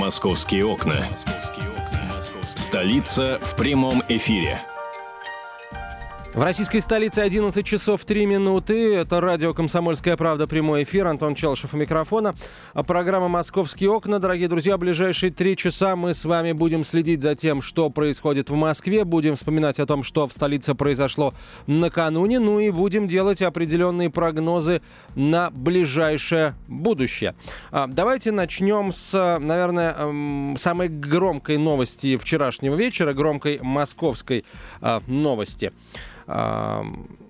Московские окна. Столица в прямом эфире. В российской столице 11 часов 3 минуты. Это радио «Комсомольская правда». Прямой эфир. Антон Челшев у микрофона. А программа «Московские окна». Дорогие друзья, ближайшие три часа мы с вами будем следить за тем, что происходит в Москве. Будем вспоминать о том, что в столице произошло накануне. Ну и будем делать определенные прогнозы на ближайшее будущее. А, давайте начнем с, наверное, эм, самой громкой новости вчерашнего вечера. Громкой московской а, новости. Um, В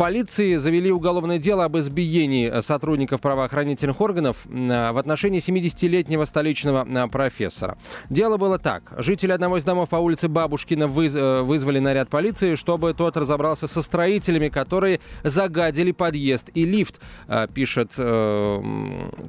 полиции завели уголовное дело об избиении сотрудников правоохранительных органов а, в отношении 70-летнего столичного а, профессора. Дело было так. Жители одного из домов по улице Бабушкина выз э, вызвали наряд полиции, чтобы тот разобрался со строителями, которые загадили подъезд и лифт, а, пишет э,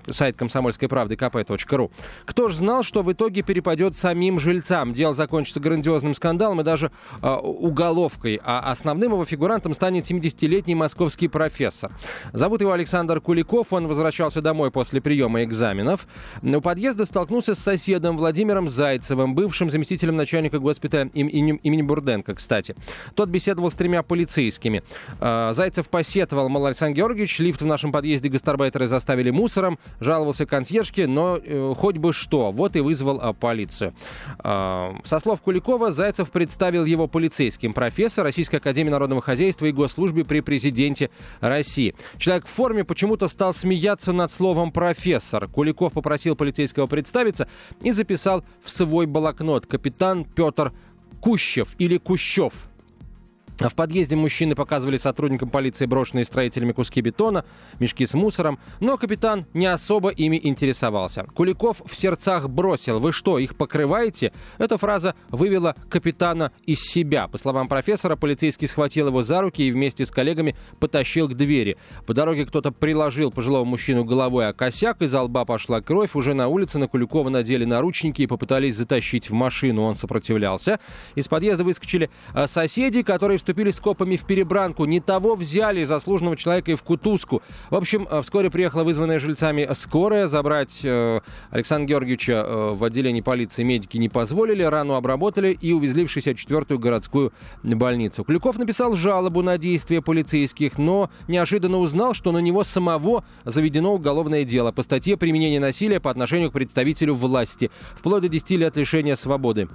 сайт комсомольской правды kp.ru. Кто же знал, что в итоге перепадет самим жильцам? Дело закончится грандиозным скандалом и даже э, уголовкой, а основным его фигурантом станет 70-летний 18-летний московский профессор. Зовут его Александр Куликов. Он возвращался домой после приема экзаменов. У подъезда столкнулся с соседом Владимиром Зайцевым, бывшим заместителем начальника госпиталя им, им, имени Бурденко, кстати. Тот беседовал с тремя полицейскими. А, Зайцев посетовал, мол, Александр Георгиевич, лифт в нашем подъезде гастарбайтеры заставили мусором, жаловался консьержке, но э, хоть бы что, вот и вызвал а, полицию. А, со слов Куликова, Зайцев представил его полицейским. Профессор Российской Академии Народного Хозяйства и Госслужбе при президенте России. Человек в форме почему-то стал смеяться над словом «профессор». Куликов попросил полицейского представиться и записал в свой блокнот «Капитан Петр Кущев» или «Кущев». А в подъезде мужчины показывали сотрудникам полиции брошенные строителями куски бетона, мешки с мусором, но капитан не особо ими интересовался. Куликов в сердцах бросил «Вы что, их покрываете?» Эта фраза вывела капитана из себя. По словам профессора, полицейский схватил его за руки и вместе с коллегами потащил к двери. По дороге кто-то приложил пожилого мужчину головой о косяк, из лба пошла кровь. Уже на улице на Куликова надели наручники и попытались затащить в машину. Он сопротивлялся. Из подъезда выскочили а, соседи, которые вступили вступили с копами в перебранку. Не того взяли заслуженного человека и в кутузку. В общем, э, вскоре приехала вызванная жильцами скорая. Забрать э, Александра Георгиевича э, в отделении полиции медики не позволили. Рану обработали и увезли в 64-ю городскую больницу. Клюков написал жалобу на действия полицейских, но неожиданно узнал, что на него самого заведено уголовное дело по статье «Применение насилия по отношению к представителю власти» вплоть до 10 лет лишения свободы.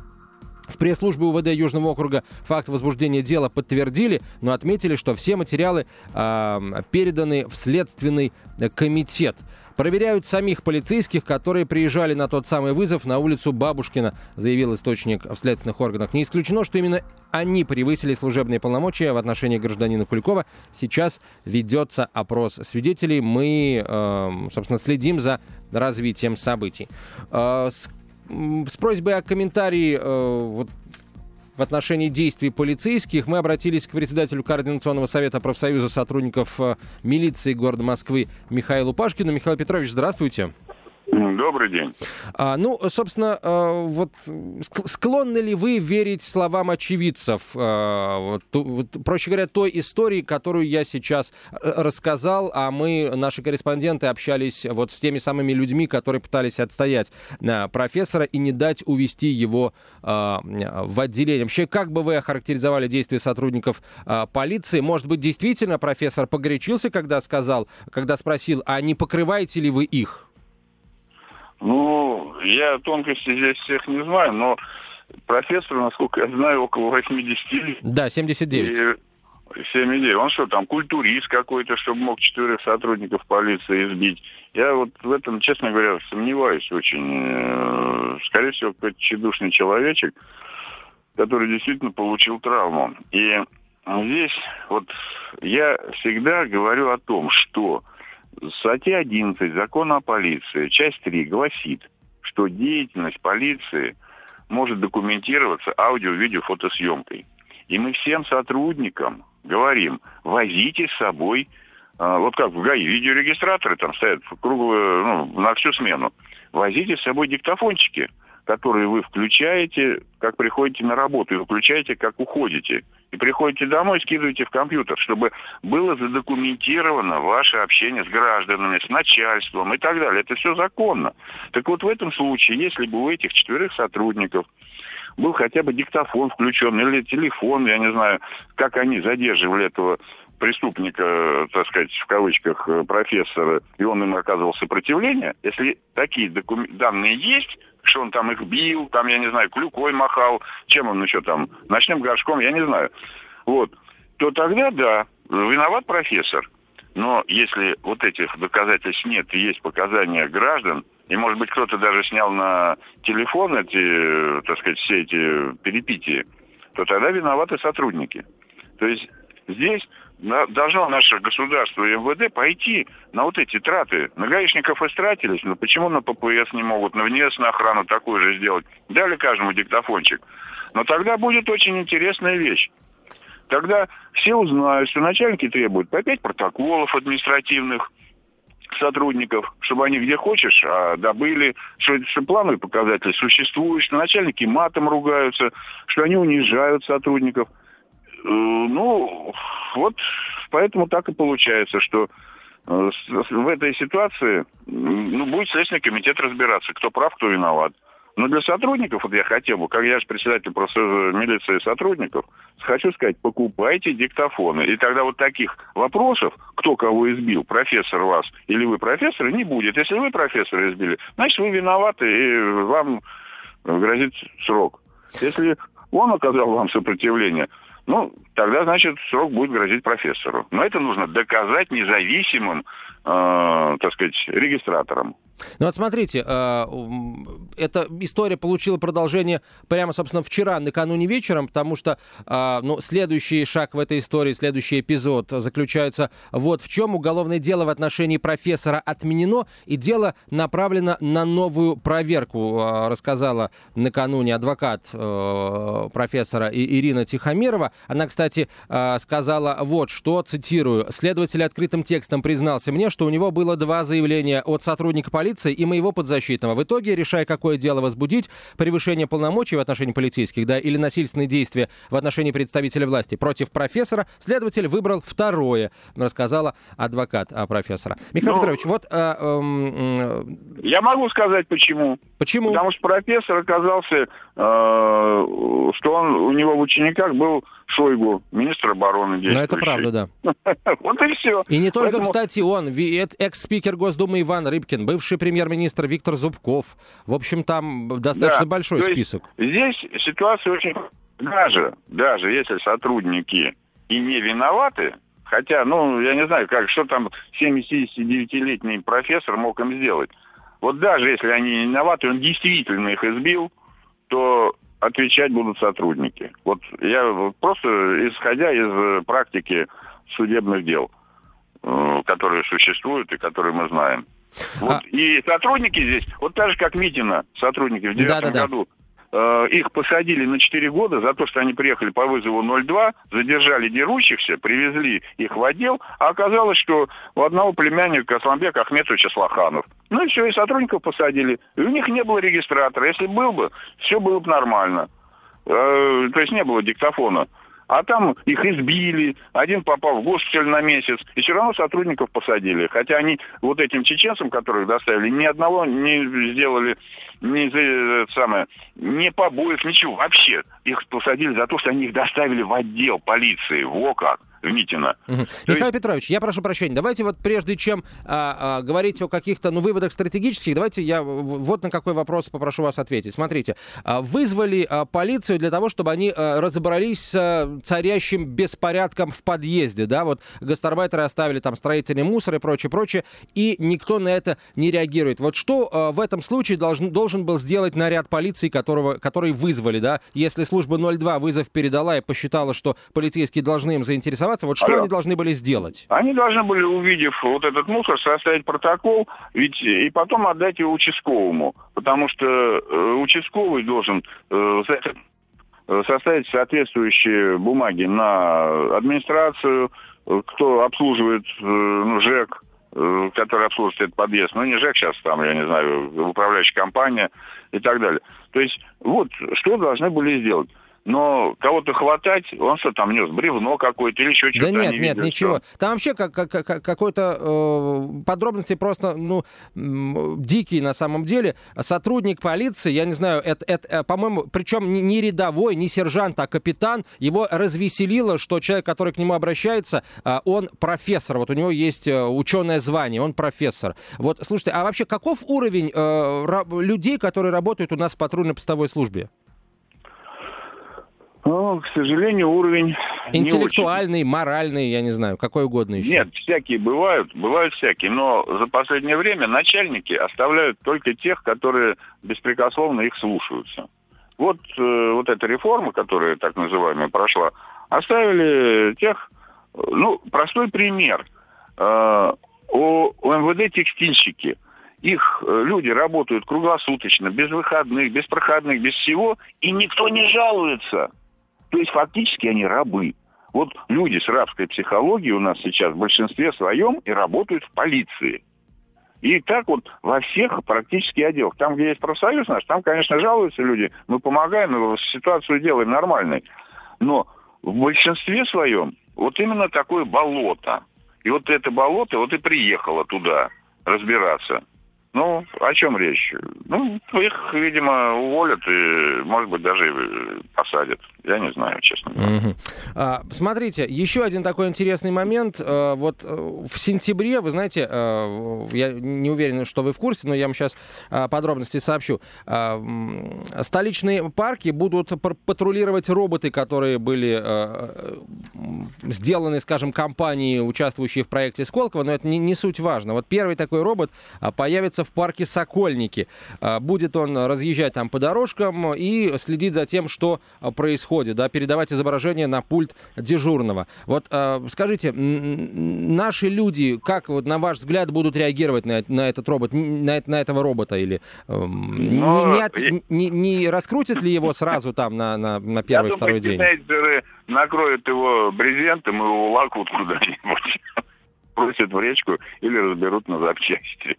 В пресс-службе УВД Южного округа факт возбуждения дела подтвердили, но отметили, что все материалы э, переданы в Следственный комитет. Проверяют самих полицейских, которые приезжали на тот самый вызов на улицу Бабушкина, заявил источник в следственных органах. Не исключено, что именно они превысили служебные полномочия в отношении гражданина Куликова. Сейчас ведется опрос свидетелей. Мы, э, собственно, следим за развитием событий. Э, просьбой о комментарии э, вот, в отношении действий полицейских мы обратились к председателю Координационного совета профсоюза сотрудников э, милиции города Москвы Михаилу Пашкину. Михаил Петрович, здравствуйте. Добрый день. А, ну, собственно, а, вот склонны ли вы верить словам очевидцев? А, проще говоря, той истории, которую я сейчас э, рассказал, а мы, наши корреспонденты, общались вот с теми самыми людьми, которые пытались отстоять а, профессора и не дать увести его в отделение. Вообще, как бы вы охарактеризовали действия сотрудников полиции? Может быть, действительно профессор погорячился, когда сказал, когда спросил, а не покрываете ли вы их? Ну, я тонкости здесь всех не знаю, но профессор, насколько я знаю, около 80 лет. Да, 79. И 79. Он что, там, культурист какой-то, чтобы мог четырех сотрудников полиции избить. Я вот в этом, честно говоря, сомневаюсь очень. Э, скорее всего, какой-то тщедушный человечек, который действительно получил травму. И здесь вот я всегда говорю о том, что Статья 11 Закона о полиции, часть 3 гласит, что деятельность полиции может документироваться аудио-видео фотосъемкой. И мы всем сотрудникам говорим, возите с собой, э, вот как в ГАИ, видеорегистраторы там стоят круглую, ну, на всю смену, возите с собой диктофончики, которые вы включаете, как приходите на работу, и выключаете, как уходите. И приходите домой, скидываете в компьютер, чтобы было задокументировано ваше общение с гражданами, с начальством и так далее. Это все законно. Так вот в этом случае, если бы у этих четверых сотрудников был хотя бы диктофон включен или телефон, я не знаю, как они задерживали этого преступника, так сказать, в кавычках, профессора, и он им оказывал сопротивление, если такие докум... данные есть, что он там их бил, там, я не знаю, клюкой махал, чем он еще там, ночным горшком, я не знаю. Вот. То тогда, да, виноват профессор. Но если вот этих доказательств нет и есть показания граждан, и, может быть, кто-то даже снял на телефон эти, так сказать, все эти перепития, то тогда виноваты сотрудники. То есть здесь должно наше государство и МВД пойти на вот эти траты. На гаишников истратились, но почему на ППС не могут, на внешнюю охрану такую же сделать? Дали каждому диктофончик. Но тогда будет очень интересная вещь. Тогда все узнают, что начальники требуют по пять протоколов административных, сотрудников, чтобы они где хочешь а добыли, что, что плановые показатели существуют, что начальники матом ругаются, что они унижают сотрудников – ну, вот поэтому так и получается, что э, в этой ситуации ну, будет Следственный комитет разбираться, кто прав, кто виноват. Но для сотрудников, вот я хотел бы, как я же председатель профсоюза милиции сотрудников, хочу сказать, покупайте диктофоны. И тогда вот таких вопросов, кто кого избил, профессор вас или вы профессор, не будет. Если вы профессора избили, значит вы виноваты и вам грозит срок. Если он оказал вам сопротивление, ну, тогда, значит, срок будет грозить профессору. Но это нужно доказать независимым, э, так сказать, регистраторам. Ну вот смотрите, э, эта история получила продолжение прямо, собственно, вчера, накануне вечером, потому что э, ну, следующий шаг в этой истории, следующий эпизод заключается вот в чем. Уголовное дело в отношении профессора отменено, и дело направлено на новую проверку, э, рассказала накануне адвокат профессора Ирина Тихомирова. Она, кстати, сказала вот что, цитирую, «Следователь открытым текстом признался мне, что у него было два заявления от сотрудника полиции, полиции и моего подзащитного. В итоге, решая, какое дело возбудить, превышение полномочий в отношении полицейских, да, или насильственные действия в отношении представителя власти против профессора, следователь выбрал второе, рассказала адвокат а, профессора. Михаил Но... Ну, Петрович, вот... А, а, Я могу сказать, почему. Почему? Потому что профессор оказался, э, что он у него в учениках был Шойгу, министр обороны действующий. Ну, это правда, да. Вот и все. И не только, кстати, он, экс-спикер Госдумы Иван Рыбкин, бывший премьер-министр Виктор Зубков. В общем, там достаточно большой список. Здесь ситуация очень... Даже, даже если сотрудники и не виноваты, хотя, ну, я не знаю, как, что там 79-летний профессор мог им сделать. Вот даже если они не виноваты, он действительно их избил, то отвечать будут сотрудники. Вот я просто исходя из э, практики судебных дел, э, которые существуют и которые мы знаем. Вот. А... И сотрудники здесь, вот так же, как Митина, сотрудники в 2009 году, Э, их посадили на 4 года за то, что они приехали по вызову 02, задержали дерущихся, привезли их в отдел, а оказалось, что у одного племянника Асламбек Ахметовича Слаханов. Ну и все, и сотрудников посадили. И у них не было регистратора. Если был бы, все было бы нормально. Э, то есть не было диктофона. А там их избили, один попал в госпиталь на месяц, и все равно сотрудников посадили. Хотя они вот этим чеченцам, которых доставили, ни одного не сделали, ни, э, самое, не побоев, ничего. Вообще их посадили за то, что они их доставили в отдел полиции. Во как в Митино. Угу. Михаил есть... Петрович, я прошу прощения, давайте вот прежде чем а, а, говорить о каких-то ну, выводах стратегических, давайте я вот на какой вопрос попрошу вас ответить. Смотрите, а, вызвали а, полицию для того, чтобы они а, разобрались с а, царящим беспорядком в подъезде, да, вот гастарбайтеры оставили там строительный мусор и прочее, прочее, и никто на это не реагирует. Вот что а, в этом случае должен, должен был сделать наряд полиции, которого, который вызвали, да, если служба 02 вызов передала и посчитала, что полицейские должны им заинтересоваться, ситуация. Вот что Алло. они должны были сделать? Они должны были, увидев вот этот мусор, составить протокол, ведь и потом отдать его участковому, потому что э, участковый должен э, э, составить соответствующие бумаги на администрацию, э, кто обслуживает э, ну, ЖЭК, э, который обслуживает этот подъезд. Ну, не ЖЭК сейчас там, я не знаю, управляющая компания и так далее. То есть вот что должны были сделать но кого-то хватать, он что там нес, бревно какое-то или еще что-то. Да нет, нет, ничего. Что... Там вообще как, как, как, какой-то э, подробности просто, ну, дикие на самом деле. Сотрудник полиции, я не знаю, это, это э, по-моему, причем не, не рядовой, не сержант, а капитан, его развеселило, что человек, который к нему обращается, э, он профессор, вот у него есть э, ученое звание, он профессор. Вот, слушайте, а вообще каков уровень э, людей, которые работают у нас в патрульно-постовой службе? Ну, к сожалению, уровень Интеллектуальный, моральный, я не знаю, какой угодно еще. Нет, всякие бывают, бывают всякие, но за последнее время начальники оставляют только тех, которые беспрекословно их слушаются. Вот, э, вот эта реформа, которая так называемая прошла, оставили тех, ну, простой пример. Э, у, у МВД текстильщики – их э, люди работают круглосуточно, без выходных, без проходных, без всего, и никто не жалуется. То есть фактически они рабы. Вот люди с рабской психологией у нас сейчас в большинстве своем и работают в полиции. И так вот во всех практически отделах. Там, где есть профсоюз наш, там, конечно, жалуются люди. Мы помогаем, ситуацию делаем нормальной. Но в большинстве своем вот именно такое болото. И вот это болото вот и приехало туда разбираться. Ну, о чем речь? Ну, их, видимо, уволят и, может быть, даже и посадят. Я не знаю, честно говоря. Угу. А, смотрите, еще один такой интересный момент. А, вот э, в сентябре, вы знаете, я не уверен, что вы в курсе, но я вам сейчас подробности сообщу. Столичные парки будут патрулировать роботы, которые были сделаны, скажем, компанией, участвующей в проекте Сколково, но это не, не суть важно. Вот первый такой робот появится в парке Сокольники. А, будет он разъезжать там по дорожкам и следить за тем, что а, происходит, да, передавать изображение на пульт дежурного. Вот а, скажите, наши люди, как вот на ваш взгляд будут реагировать на, на этот робот, на, на этого робота или эм, Но... не, от, не, не раскрутят ли его сразу там на, на, на первый, Я второй думаю, день? накроют его брезентом и уволокут куда-нибудь бросят в речку или разберут на запчасти.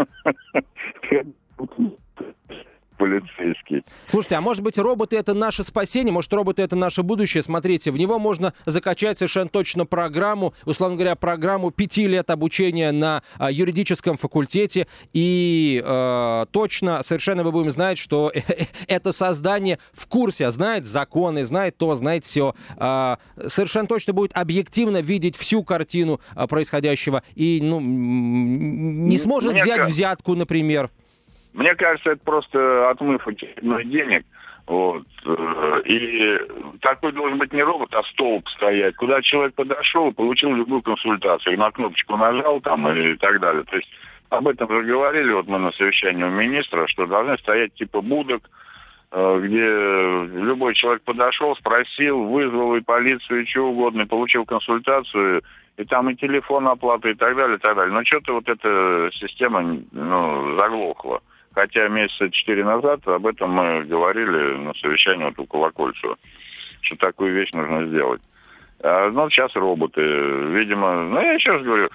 che полицейский. Слушайте, а может быть роботы это наше спасение, может роботы это наше будущее? Смотрите, в него можно закачать совершенно точно программу, условно говоря, программу пяти лет обучения на а, юридическом факультете, и э, точно, совершенно мы будем знать, что это создание в курсе, знает законы, знает то, знает все, э, совершенно точно будет объективно видеть всю картину э, происходящего и ну, не сможет Мне взять взятку, например. Мне кажется, это просто отмыв очередной денег. Вот. Э, и такой должен быть не робот, а столб стоять, куда человек подошел, получил любую консультацию, на кнопочку нажал там и так далее. То есть об этом же говорили вот мы на совещании у министра, что должны стоять типа будок, э, где любой человек подошел, спросил, вызвал и полицию, и что угодно, и получил консультацию, и там и телефон оплата, и так далее, и так далее. Но что-то вот эта система ну, заглохла. Хотя месяца четыре назад об этом мы говорили на совещании вот у Колокольцева, что такую вещь нужно сделать. А, ну, сейчас роботы, видимо, ну, я еще раз говорю,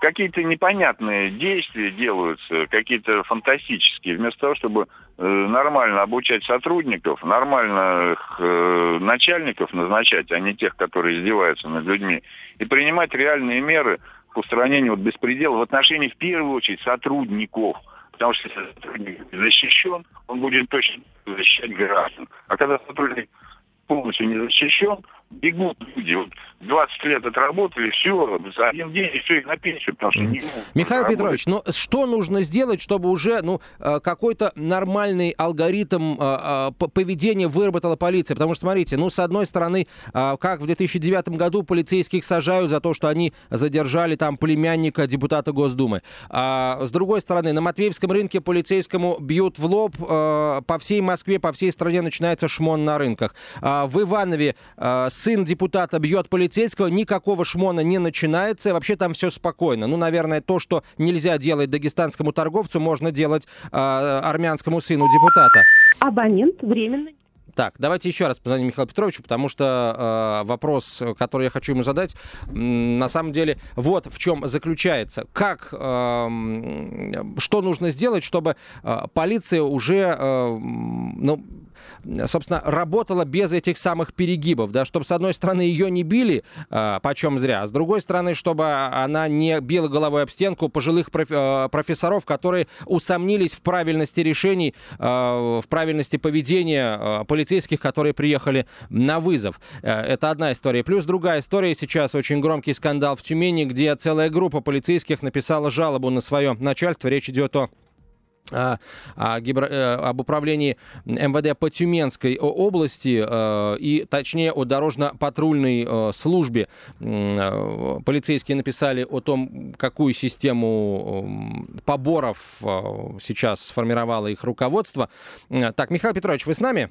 какие-то непонятные действия делаются, какие-то фантастические, вместо того, чтобы э, нормально обучать сотрудников, нормальных э, начальников назначать, а не тех, которые издеваются над людьми, и принимать реальные меры – к устранению вот беспредела в отношении, в первую очередь, сотрудников. Потому что если сотрудник защищен, он будет точно защищать граждан. А когда сотрудник полностью не защищен, бегут люди. Вот 20 лет отработали, все, за один день, и все, их на пенсию, потому что не Михаил работать. Петрович, ну что нужно сделать, чтобы уже ну, э, какой-то нормальный алгоритм э, э, поведения выработала полиция? Потому что, смотрите, ну, с одной стороны, как в 2009 году полицейских сажают за то, что они задержали там племянника депутата Госдумы. А с другой стороны, на Матвеевском рынке полицейскому бьют в лоб. По всей Москве, по всей стране начинается шмон на рынках. А в Иванове сын депутата бьет полицейского, никакого шмона не начинается, и вообще там все спокойно. Ну, наверное, то, что нельзя делать дагестанскому торговцу, можно делать э, армянскому сыну депутата. Абонент временно Так, давайте еще раз позвоним Михаилу Петровичу, потому что э, вопрос, который я хочу ему задать, на самом деле вот в чем заключается. Как, э, что нужно сделать, чтобы э, полиция уже, э, ну, собственно, работала без этих самых перегибов, да, чтобы, с одной стороны, ее не били, э, почем зря, а с другой стороны, чтобы она не била головой об стенку пожилых проф, э, профессоров, которые усомнились в правильности решений, э, в правильности поведения э, полицейских, которые приехали на вызов. Э, это одна история. Плюс другая история. Сейчас очень громкий скандал в Тюмени, где целая группа полицейских написала жалобу на свое начальство. Речь идет о о, о гибро, э, об управлении МВД по Тюменской области э, и, точнее, о дорожно-патрульной э, службе. Полицейские написали о том, какую систему поборов сейчас сформировало их руководство. Так, Михаил Петрович, вы с нами?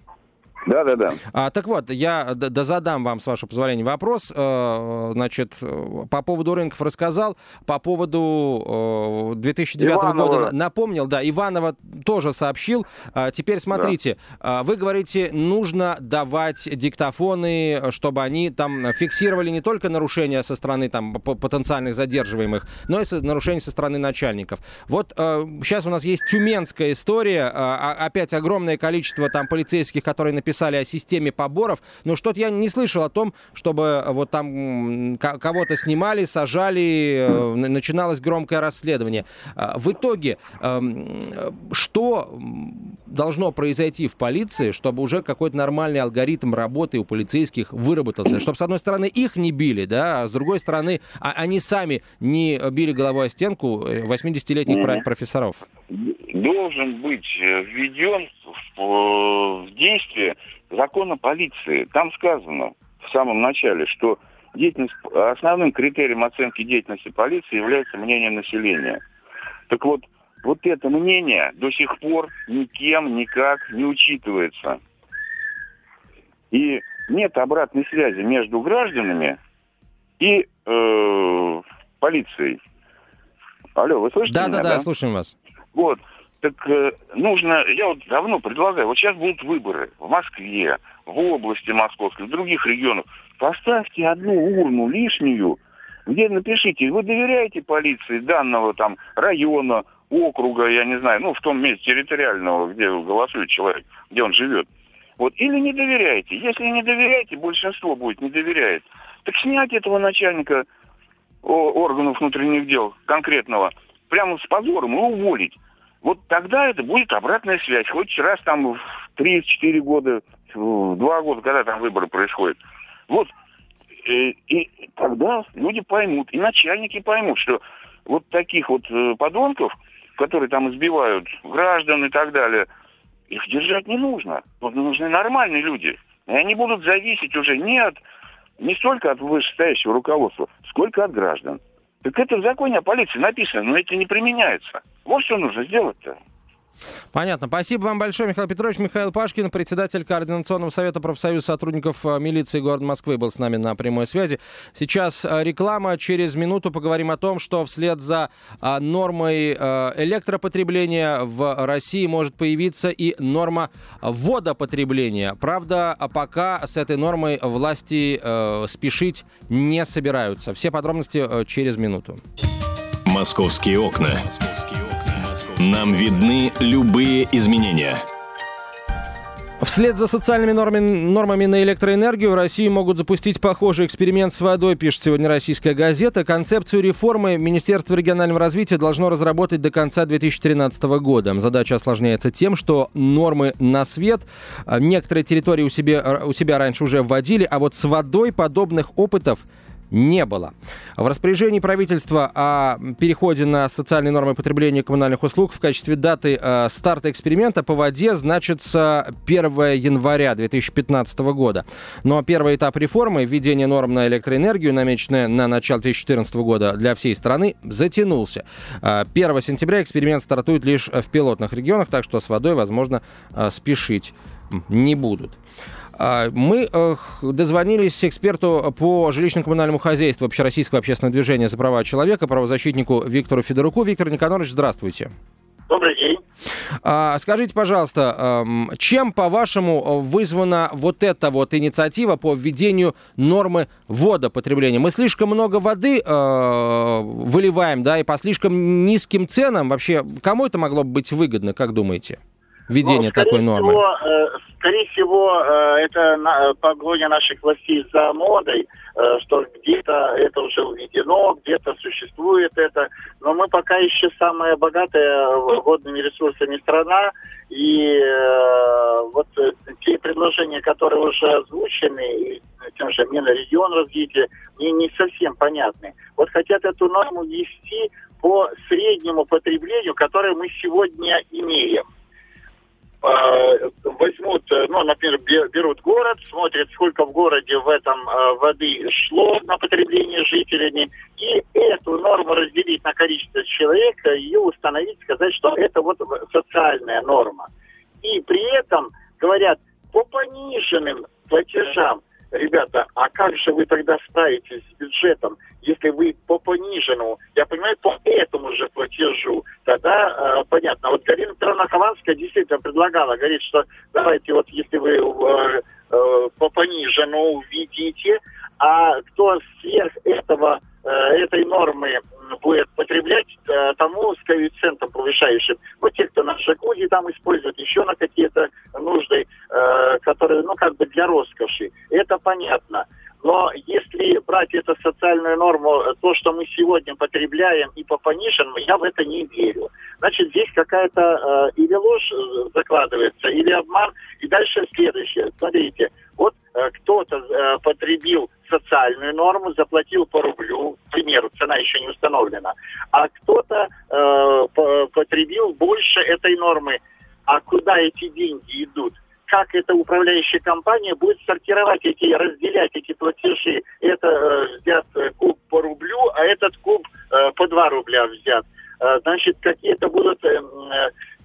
Да, да, да. А, так вот, я да, задам вам, с вашего позволения, вопрос. Э, значит, по поводу рынков рассказал, по поводу 2009 Иванова. года напомнил, да, Иванова тоже сообщил. А, теперь смотрите, да. вы говорите, нужно давать диктофоны, чтобы они там фиксировали не только нарушения со стороны там потенциальных задерживаемых, но и нарушения со стороны начальников. Вот сейчас у нас есть тюменская история, а, опять огромное количество там полицейских, которые написали писали о системе поборов, но что-то я не слышал о том, чтобы вот там кого-то снимали, сажали, э, начиналось громкое расследование. А, в итоге, эм, что должно произойти в полиции, чтобы уже какой-то нормальный алгоритм работы у полицейских выработался? Чтобы, с одной стороны, их не били, да, а с другой стороны, а они сами не били головой о стенку 80-летних э, профессоров? Должен быть э, введен в, в действие закон о полиции. Там сказано в самом начале, что деятельность, основным критерием оценки деятельности полиции является мнение населения. Так вот, вот это мнение до сих пор никем никак не учитывается. И нет обратной связи между гражданами и э, полицией. Алло, вы слышите да, меня? Да, да, да, слушаем вас. Вот. Так э, нужно, я вот давно предлагаю, вот сейчас будут выборы в Москве, в области Московской, в других регионах. Поставьте одну урну лишнюю, где напишите, вы доверяете полиции данного там района, округа, я не знаю, ну, в том месте территориального, где голосует человек, где он живет. Вот, или не доверяете. Если не доверяете, большинство будет не доверяет. Так снять этого начальника органов внутренних дел конкретного прямо с позором и уволить. Вот тогда это будет обратная связь. Хоть раз там в 3-4 года, в 2 года, когда там выборы происходят. Вот. И, э, и тогда люди поймут, и начальники поймут, что вот таких вот э, подонков, которые там избивают граждан и так далее, их держать не нужно. Вот нужны нормальные люди. И они будут зависеть уже не от не столько от вышестоящего руководства, сколько от граждан. Так это в законе о полиции написано, но это не применяется. Вот что нужно сделать-то. Понятно. Спасибо вам большое, Михаил Петрович. Михаил Пашкин, председатель Координационного совета профсоюза сотрудников э, милиции города Москвы, был с нами на прямой связи. Сейчас э, реклама. Через минуту поговорим о том, что вслед за э, нормой электропотребления в России может появиться и норма водопотребления. Правда, пока с этой нормой власти спешить не собираются. Все подробности через минуту. Московские окна. Нам видны любые изменения. Вслед за социальными нормами, нормами на электроэнергию в России могут запустить похожий эксперимент с водой, пишет сегодня российская газета. Концепцию реформы Министерство регионального развития должно разработать до конца 2013 года. Задача осложняется тем, что нормы на свет а, некоторые территории у себя, у себя раньше уже вводили, а вот с водой подобных опытов – не было. В распоряжении правительства о переходе на социальные нормы потребления коммунальных услуг в качестве даты э, старта эксперимента по воде значится 1 января 2015 года. Но первый этап реформы, введение норм на электроэнергию, намеченное на начало 2014 года для всей страны, затянулся. 1 э, сентября эксперимент стартует лишь в пилотных регионах, так что с водой, возможно, э, спешить не будут. А, мы дозвонились эксперту по жилищно-коммунальному хозяйству Общероссийского общественного движения за права человека, правозащитнику Виктору Федоруку. Виктор Никонорович, здравствуйте. Добрый день. А, скажите, пожалуйста, чем, по-вашему, вызвана вот эта вот инициатива по введению нормы водопотребления? Мы слишком много воды э, выливаем, да, и по слишком низким ценам. Вообще, кому это могло бы быть выгодно, как думаете? Введение ну, такой нормы. Всего, э, скорее всего, э, это на, погоня наших властей за модой, э, что где-то это уже введено, где-то существует это. Но мы пока еще самая богатая водными ресурсами страна, и э, вот те предложения, которые уже озвучены, тем же Минрегион развития, мне не совсем понятны. Вот хотят эту норму ввести по среднему потреблению, которое мы сегодня имеем. Э, возьмут, э, ну, например, берут город, смотрят, сколько в городе в этом э, воды шло на потребление жителями, и эту норму разделить на количество человек, ее установить, сказать, что это вот социальная норма. И при этом говорят, по пониженным платежам ребята, а как же вы тогда справитесь с бюджетом, если вы по пониженному, я понимаю, по этому же платежу, тогда э, понятно. Вот Галина Петровна Хованская действительно предлагала, говорит, что давайте вот если вы э, э, по пониженному введите, а кто сверх этого, э, этой нормы будет потреблять э, тому с коэффициентом повышающим. Вот те, кто на джакузи там используют, еще на какие-то нужды, э, которые, ну, как бы для роскоши. Это понятно. Но если брать эту социальную норму, то, что мы сегодня потребляем и по пониженному, я в это не верю. Значит, здесь какая-то э, или ложь э, закладывается, или обман. И дальше следующее. Смотрите, вот э, кто-то э, потребил социальную норму, заплатил по рублю, примеру, цена еще не установлена, а кто-то э, потребил больше этой нормы. А куда эти деньги идут? Как эта управляющая компания будет сортировать эти, разделять эти платежи? Это э, взят куб по рублю, а этот куб э, по 2 рубля взят. Э, значит, какие-то будут э,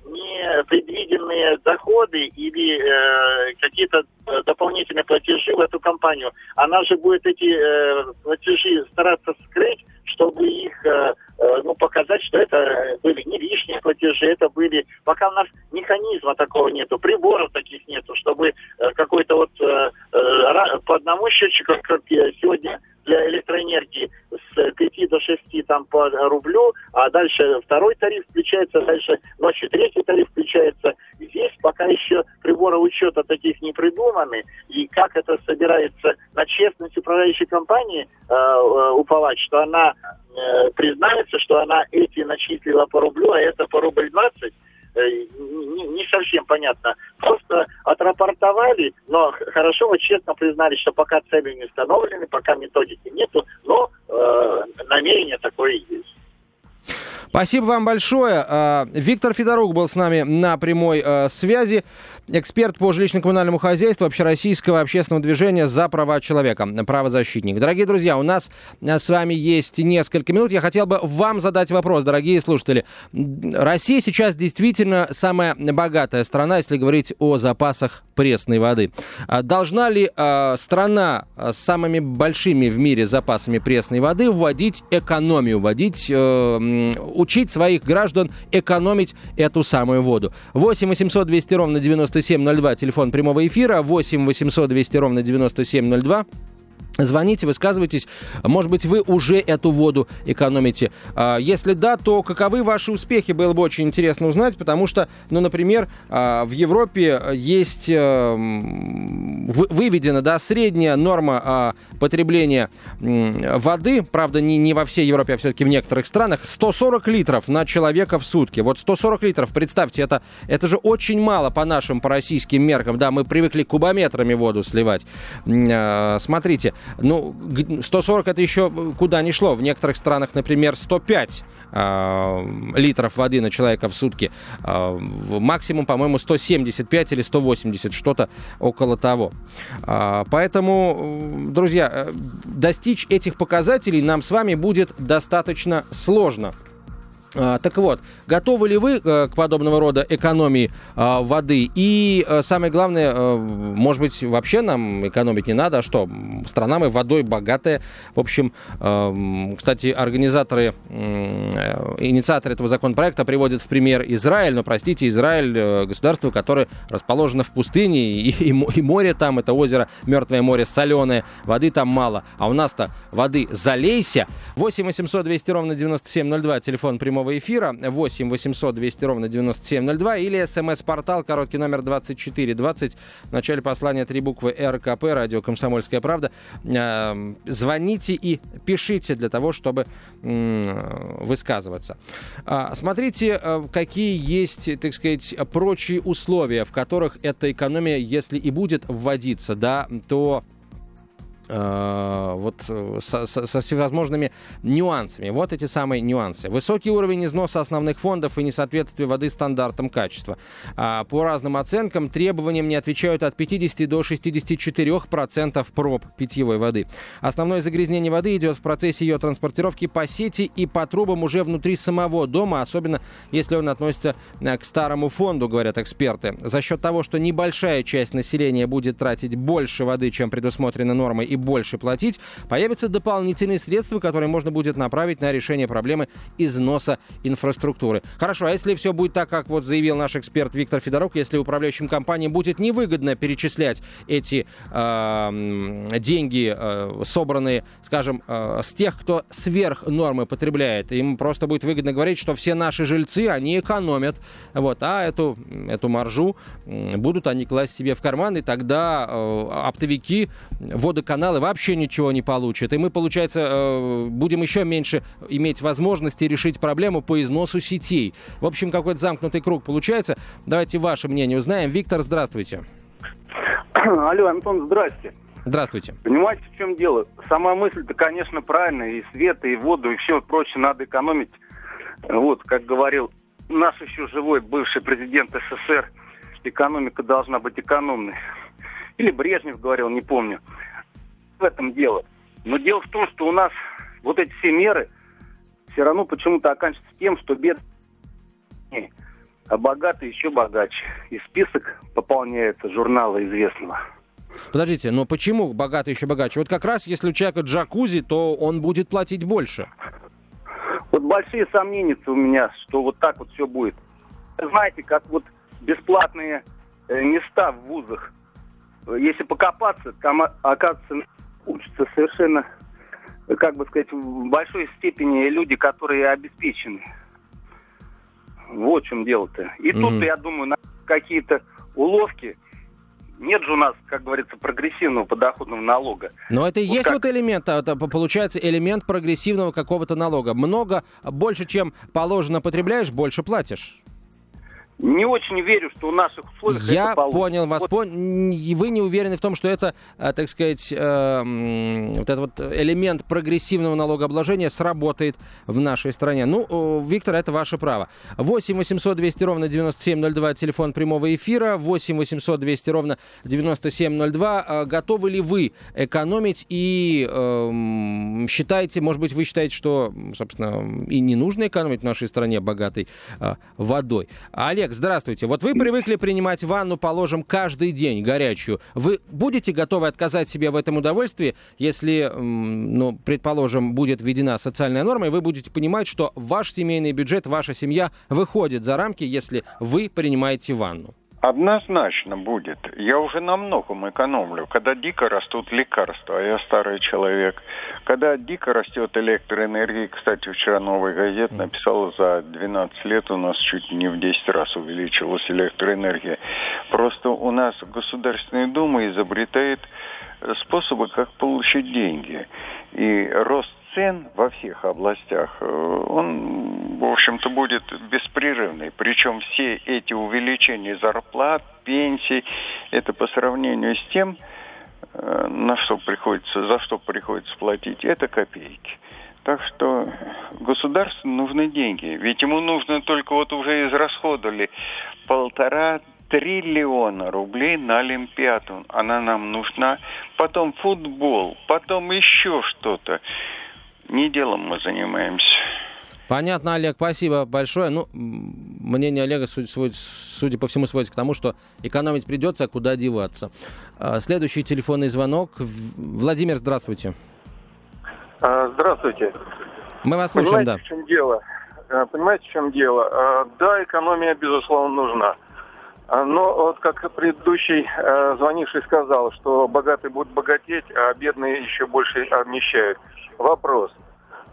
непредвиденные доходы или э, какие-то э, дополнительные платежи в эту компанию, она же будет эти э, платежи стараться скрыть, чтобы их э, э, ну, показать, что это были не лишние платежи, это были... Пока у нас механизма такого нету, приборов таких нету, чтобы э, какой-то вот э, по одному счетчику, как сегодня для электроэнергии с 5 до 6 там по рублю, а дальше второй тариф включается, дальше ночью третий тариф включается. Здесь пока еще приборы учета таких не придуманы, и как это собирается на честность управляющей компании э, э уповать, что она э, признается, что она эти начислила по рублю, а это по рубль 20, Э, не, не совсем понятно. Просто отрапортовали, но хорошо вы честно признали, что пока цели не установлены, пока методики нету, но э, намерение такое есть. Спасибо вам большое. А, Виктор Федорук был с нами на прямой а, связи. Эксперт по жилищно-коммунальному хозяйству общероссийского общественного движения «За права человека», правозащитник. Дорогие друзья, у нас а, с вами есть несколько минут. Я хотел бы вам задать вопрос, дорогие слушатели. Россия сейчас действительно самая богатая страна, если говорить о запасах пресной воды. Должна ли страна с самыми большими в мире запасами пресной воды вводить экономию, вводить э, учить своих граждан экономить эту самую воду. 8 800 200 ровно 9702, телефон прямого эфира, 8 800 200 ровно 9702. Звоните, высказывайтесь. Может быть, вы уже эту воду экономите. А, если да, то каковы ваши успехи, было бы очень интересно узнать, потому что, ну, например, а, в Европе есть э, выведена да, средняя норма а, потребления воды, правда, не, не во всей Европе, а все-таки в некоторых странах, 140 литров на человека в сутки. Вот 140 литров, представьте, это, это же очень мало по нашим, по российским меркам. Да, мы привыкли кубометрами воду сливать. Смотрите, ну, 140 это еще куда ни шло. В некоторых странах, например, 105 э, литров воды на человека в сутки. Э, максимум, по-моему, 175 или 180, что-то около того. Э, поэтому, друзья, э, достичь этих показателей нам с вами будет достаточно сложно. А, так вот, готовы ли вы э, к подобного рода экономии а, воды? И э, самое главное, э, может быть, вообще нам экономить не надо, а что? Страна мы водой богатая. В общем, кстати, организаторы, инициаторы этого законопроекта приводят в пример Израиль, но, простите, Израиль государство, которое расположено в пустыне, и море там, это озеро, Мертвое море, соленое, воды там мало. А у нас-то воды залейся. 8 800 200 ровно 9702, телефон прямого прямого эфира 8 800 200 ровно 9702 или смс-портал, короткий номер 2420, в начале послания три буквы РКП, радио «Комсомольская правда». Эм, звоните и пишите для того, чтобы высказываться. А, смотрите, э, какие есть, так сказать, прочие условия, в которых эта экономия, если и будет вводиться, да, то вот э, со, со, со всевозможными нюансами. Вот эти самые нюансы. Высокий уровень износа основных фондов и несоответствие воды стандартам качества. А, по разным оценкам требованиям не отвечают от 50 до 64 процентов проб питьевой воды. Основное загрязнение воды идет в процессе ее транспортировки по сети и по трубам уже внутри самого дома, особенно если он относится э, к старому фонду, говорят эксперты. За счет того, что небольшая часть населения будет тратить больше воды, чем предусмотрено нормой, и больше платить, появятся дополнительные средства, которые можно будет направить на решение проблемы износа инфраструктуры. Хорошо, а если все будет так, как вот заявил наш эксперт Виктор Федоров, если управляющим компаниям будет невыгодно перечислять эти э, деньги, э, собранные, скажем, э, с тех, кто сверх нормы потребляет, им просто будет выгодно говорить, что все наши жильцы, они экономят, вот, а эту, эту маржу будут они класть себе в карман, и тогда э, оптовики, водоканалы каналы вообще ничего не получат. И мы, получается, э, будем еще меньше иметь возможности решить проблему по износу сетей. В общем, какой-то замкнутый круг получается. Давайте ваше мнение узнаем. Виктор, здравствуйте. Алло, Антон, здрасте. Здравствуйте. Понимаете, в чем дело? Сама мысль-то, конечно, правильная. И свет, и воду, и все прочее надо экономить. Вот, как говорил наш еще живой бывший президент СССР, экономика должна быть экономной. Или Брежнев говорил, не помню в этом дело. Но дело в том, что у нас вот эти все меры все равно почему-то оканчиваются тем, что бед а богатые еще богаче. И список пополняется журнала известного. Подождите, но почему богатый еще богаче? Вот как раз если у человека джакузи, то он будет платить больше. Вот большие сомнения у меня, что вот так вот все будет. Знаете, как вот бесплатные э, места в вузах. Если покопаться, там, оказывается, учатся совершенно, как бы сказать, в большой степени люди, которые обеспечены. Вот в чем дело-то. И mm-hmm. тут, я думаю, на какие-то уловки нет же у нас, как говорится, прогрессивного подоходного налога. Но это и вот есть как... вот элемент, а, это получается элемент прогрессивного какого-то налога. Много, больше, чем положено потребляешь, больше платишь. Не очень верю, что у наших условиях Я это понял вас. Вот. Пон... Вы не уверены в том, что это, э, так сказать, э, вот этот вот элемент прогрессивного налогообложения сработает в нашей стране. Ну, Виктор, это ваше право. 8 800 200 ровно 9702, телефон прямого эфира. 8 800 200 ровно 9702. Э, готовы ли вы экономить и э, считаете, может быть, вы считаете, что, собственно, и не нужно экономить в нашей стране богатой э, водой? Олег, Олег, здравствуйте. Вот вы привыкли принимать ванну, положим, каждый день горячую. Вы будете готовы отказать себе в этом удовольствии, если, ну, предположим, будет введена социальная норма, и вы будете понимать, что ваш семейный бюджет, ваша семья выходит за рамки, если вы принимаете ванну? Однозначно будет. Я уже на многом экономлю. Когда дико растут лекарства, а я старый человек. Когда дико растет электроэнергия, кстати, вчера «Новая газета» написала, за 12 лет у нас чуть не в 10 раз увеличилась электроэнергия. Просто у нас Государственная Дума изобретает способы, как получить деньги. И рост цен во всех областях, э, он, в общем-то, будет беспрерывный. Причем все эти увеличения зарплат, пенсий, это по сравнению с тем, э, на что приходится, за что приходится платить, это копейки. Так что государству нужны деньги. Ведь ему нужно только вот уже израсходовали полтора триллиона рублей на Олимпиаду. Она нам нужна. Потом футбол, потом еще что-то. Не делом мы занимаемся. Понятно, Олег, спасибо большое. Ну, мнение Олега, судя по всему, сводится к тому, что экономить придется, а куда деваться. А, следующий телефонный звонок. Владимир, здравствуйте. А, здравствуйте. Мы вас слушаем, Понимаете, да. в чем дело? А, понимаете, в чем дело? Да, экономия, безусловно, нужна. Но вот как предыдущий звонивший сказал, что богатые будут богатеть, а бедные еще больше обнищают. Вопрос –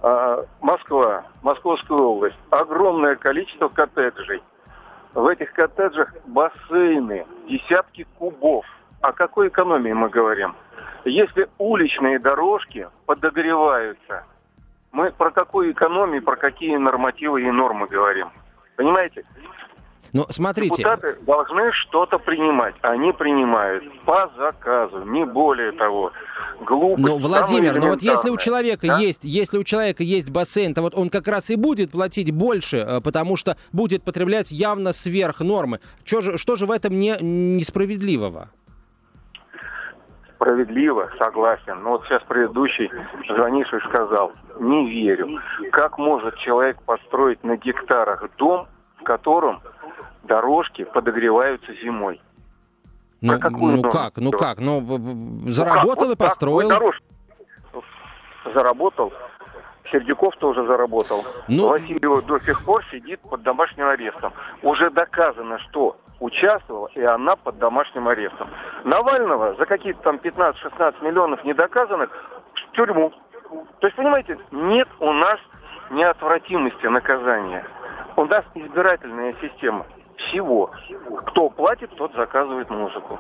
а, Москва, Московская область, огромное количество коттеджей. В этих коттеджах бассейны, десятки кубов. О какой экономии мы говорим? Если уличные дорожки подогреваются, мы про какую экономию, про какие нормативы и нормы говорим? Понимаете? Но ну, смотрите... Депутаты должны что-то принимать. Они принимают по заказу, не более того. Глупость. Ну, Владимир, но вот если у человека да? есть, если у человека есть бассейн, то вот он как раз и будет платить больше, э, потому что будет потреблять явно сверх нормы. Что же, что же в этом не, несправедливого? справедливо, согласен. Но вот сейчас предыдущий звонивший сказал, не верю. Как может человек построить на гектарах дом, в котором дорожки подогреваются зимой. Ну, ну как, ну как, ну заработал ну, как? и построил. Дорож... Заработал. Сердюков тоже заработал. Ну... Васильева до сих пор сидит под домашним арестом. Уже доказано, что участвовала, и она под домашним арестом. Навального за какие-то там 15-16 миллионов недоказанных в тюрьму. То есть, понимаете, нет у нас неотвратимости наказания. У нас избирательная система всего. Кто платит, тот заказывает музыку.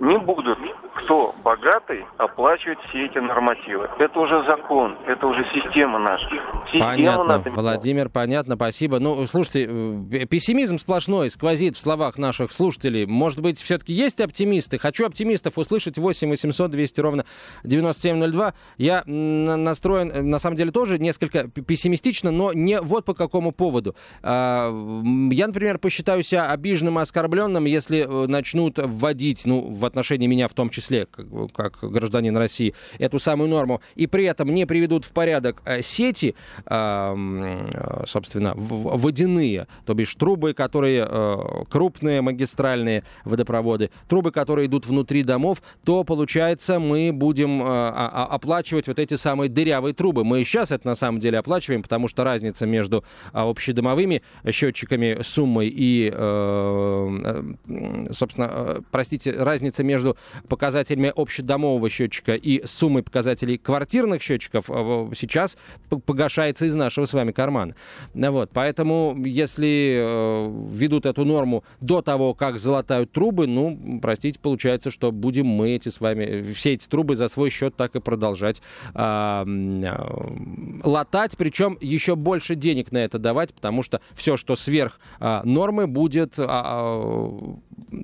Не будут, кто богатый, оплачивать все эти нормативы. Это уже закон, это уже система наша. Система понятно, надо... Владимир, понятно, спасибо. Ну, слушайте, э, пессимизм сплошной сквозит в словах наших слушателей. Может быть, все-таки есть оптимисты? Хочу оптимистов услышать 8 800 200 ровно 9702. Я настроен, э, на самом деле, тоже несколько пессимистично, но не вот по какому поводу. А, я, например, посчитаю себя обиженным и оскорбленным, если э, начнут вводить, ну, в отношении меня в том числе, как, как гражданин России, эту самую норму, и при этом не приведут в порядок э, сети, э, собственно, водяные, то бишь трубы, которые э, крупные магистральные водопроводы, трубы, которые идут внутри домов, то, получается, мы будем оплачивать вот эти самые дырявые трубы. Мы и сейчас это на самом деле оплачиваем, потому что разница между общедомовыми счетчиками суммой и, собственно, простите, разница разница между показателями общедомового счетчика и суммой показателей квартирных счетчиков э, сейчас погашается из нашего с вами кармана. Вот, поэтому, если э, ведут эту норму до того, как залатают трубы, ну, простите, получается, что будем мы эти с вами, все эти трубы за свой счет так и продолжать э, латать, причем еще больше денег на это давать, потому что все, что сверх э, нормы, будет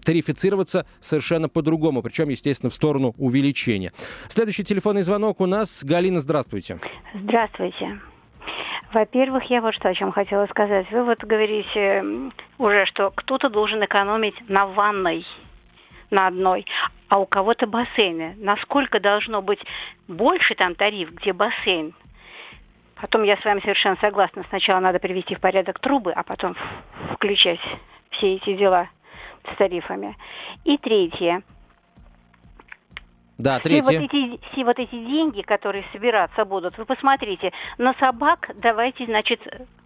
тарифицироваться совершенно по-другому, причем, естественно, в сторону увеличения. Следующий телефонный звонок у нас. Галина, здравствуйте. Здравствуйте. Во-первых, я вот что о чем хотела сказать. Вы вот говорите уже, что кто-то должен экономить на ванной, на одной, а у кого-то бассейны. Насколько должно быть больше там тариф, где бассейн? Потом я с вами совершенно согласна. Сначала надо привести в порядок трубы, а потом включать все эти дела с тарифами. И третье. Да, третье. Все вот, эти, все вот эти деньги, которые собираться будут, вы посмотрите, на собак давайте, значит,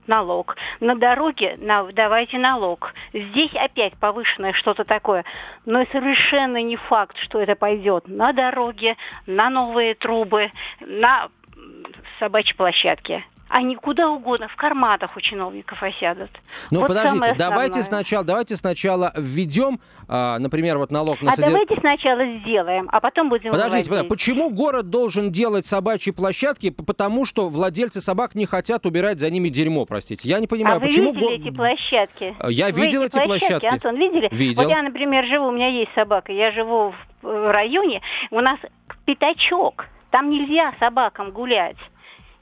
налог, на дороге на, давайте налог. Здесь опять повышенное что-то такое. Но совершенно не факт, что это пойдет на дороге, на новые трубы, на собачьей площадке они куда угодно в карматах у чиновников осядут. Ну, вот подождите, давайте сначала, давайте сначала введем, а, например, вот налог на... А содержание. давайте сначала сделаем, а потом будем Подождите, подождите, почему город должен делать собачьи площадки? Потому что владельцы собак не хотят убирать за ними дерьмо, простите. Я не понимаю, а почему... вы видели эти площадки? Я вы видел эти площадки, площадки. Антон, видели? Видел. Вот я, например, живу, у меня есть собака, я живу в районе, у нас пятачок, там нельзя собакам гулять.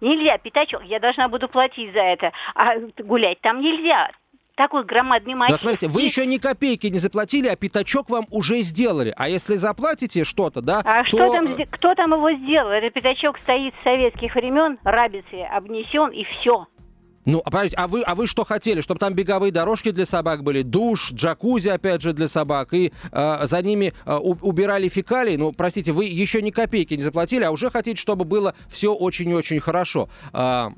Нельзя, пятачок, я должна буду платить за это, а гулять там нельзя такой громадный массив. Да, смотрите, вы еще ни копейки не заплатили, а пятачок вам уже сделали. А если заплатите что-то, да, А то... что там, кто там его сделал? Этот пятачок стоит с советских времен, рабицы обнесен и все. Ну, а, а вы, а вы что хотели? Чтобы там беговые дорожки для собак были, душ, джакузи, опять же, для собак, и э, за ними э, убирали фекалии? Ну, простите, вы еще ни копейки не заплатили, а уже хотите, чтобы было все очень-очень хорошо. Э,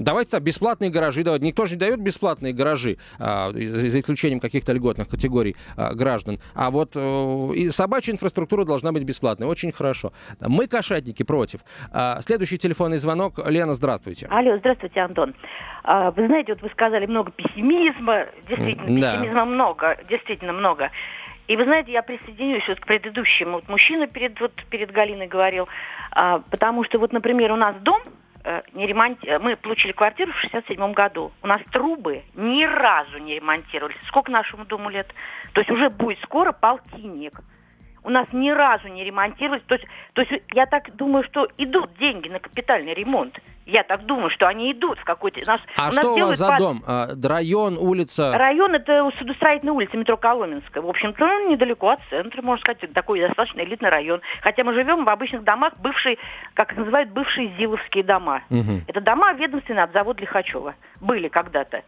давайте так, бесплатные гаражи давайте. Никто же не дает бесплатные гаражи, э, за исключением каких-то льготных категорий э, граждан. А вот э, и собачья инфраструктура должна быть бесплатной. Очень хорошо. Мы, кошатники, против. Э, следующий телефонный звонок. Лена, здравствуйте. Алло, здравствуйте, Антон. А, вы знаете, вот вы сказали много пессимизма, действительно, да. пессимизма много, действительно много. И вы знаете, я присоединюсь вот к предыдущему. Вот мужчина перед, вот, перед Галиной говорил, а, потому что вот, например, у нас дом, э, не ремонт... Э, мы получили квартиру в 67 году. У нас трубы ни разу не ремонтировались. Сколько нашему дому лет? То есть уже будет скоро полтинник у нас ни разу не ремонтировались. То есть, то есть я так думаю, что идут деньги на капитальный ремонт. Я так думаю, что они идут в какой-то... Нас, а у что нас у вас за под... дом? А, район, улица? Район это судостроительная улица, метро Коломенская. В общем-то, ну, недалеко от центра, можно сказать, такой достаточно элитный район. Хотя мы живем в обычных домах, бывшие, как их называют, бывшие Зиловские дома. Угу. Это дома ведомственные от завода Лихачева. Были когда-то.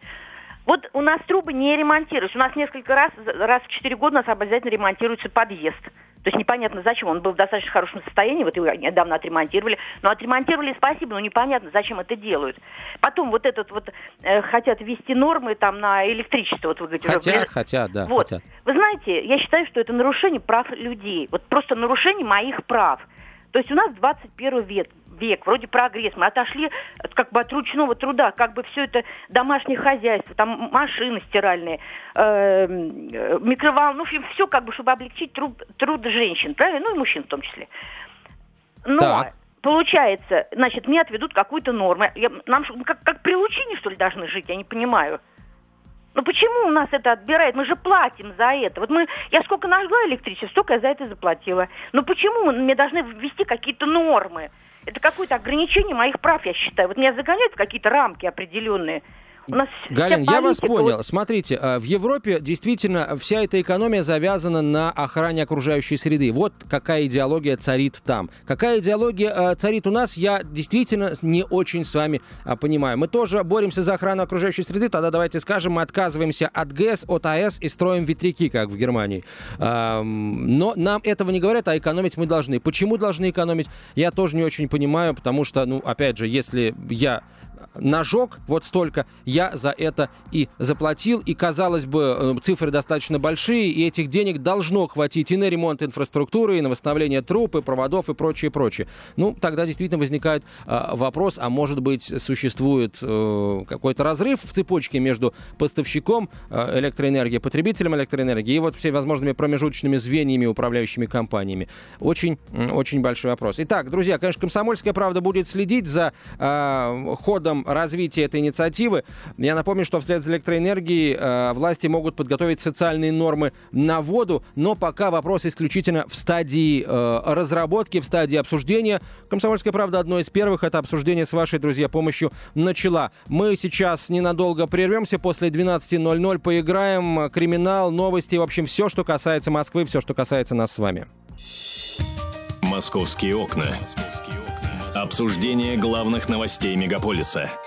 Вот у нас трубы не ремонтируются. У нас несколько раз, раз в 4 года у нас обязательно ремонтируется подъезд. То есть непонятно зачем. Он был в достаточно хорошем состоянии, вот его недавно отремонтировали. Но отремонтировали, спасибо, но непонятно, зачем это делают. Потом вот этот вот э, хотят ввести нормы там на электричество. Вот вы говорите, хотят, уже... хотят, да, вот. хотят. Вы знаете, я считаю, что это нарушение прав людей. Вот просто нарушение моих прав. То есть у нас 21 век, век, вроде прогресс. Мы отошли как бы от ручного труда, как бы все это домашнее хозяйство, там машины стиральные, э, микроволновки, все как бы, чтобы облегчить труд, труд женщин, правильно? Ну и мужчин в том числе. Но так. получается, значит, мне отведут какую-то норму. Я, нам как, как при лучине, что ли, должны жить, я не понимаю. Ну почему у нас это отбирает? Мы же платим за это. Вот мы, я сколько нажгла электричество, столько я за это заплатила. Но почему мне должны ввести какие-то нормы? Это какое-то ограничение моих прав, я считаю. Вот меня загоняют в какие-то рамки определенные. У нас Галин, я вас понял. Смотрите, э, в Европе действительно вся эта экономия завязана на охране окружающей среды. Вот какая идеология царит там. Какая идеология э, царит у нас, я действительно не очень с вами э, понимаю. Мы тоже боремся за охрану окружающей среды, тогда давайте скажем, мы отказываемся от ГЭС, от АЭС и строим ветряки, как в Германии. Но нам этого не говорят, а экономить мы должны. Почему должны экономить, я тоже не очень понимаю, потому что, ну, опять же, если я нажег вот столько, я за это и заплатил. И, казалось бы, э, цифры достаточно большие, и этих денег должно хватить и на ремонт инфраструктуры, и на восстановление труб, и проводов, и прочее, прочее. Ну, тогда действительно возникает э, вопрос, а может быть, существует э, какой-то разрыв в цепочке между поставщиком э, электроэнергии, потребителем электроэнергии и вот всеми возможными промежуточными звеньями, управляющими компаниями. Очень, очень большой вопрос. Итак, друзья, конечно, «Комсомольская правда» будет следить за э, ходом развития этой инициативы. Я напомню, что вслед за электроэнергией э, власти могут подготовить социальные нормы на воду, но пока вопрос исключительно в стадии э, разработки, в стадии обсуждения. «Комсомольская правда» одно из первых это обсуждение с вашей, друзья, помощью начала. Мы сейчас ненадолго прервемся, после 12.00 поиграем, криминал, новости, в общем, все, что касается Москвы, все, что касается нас с вами. «Московские окна». Обсуждение главных новостей мегаполиса –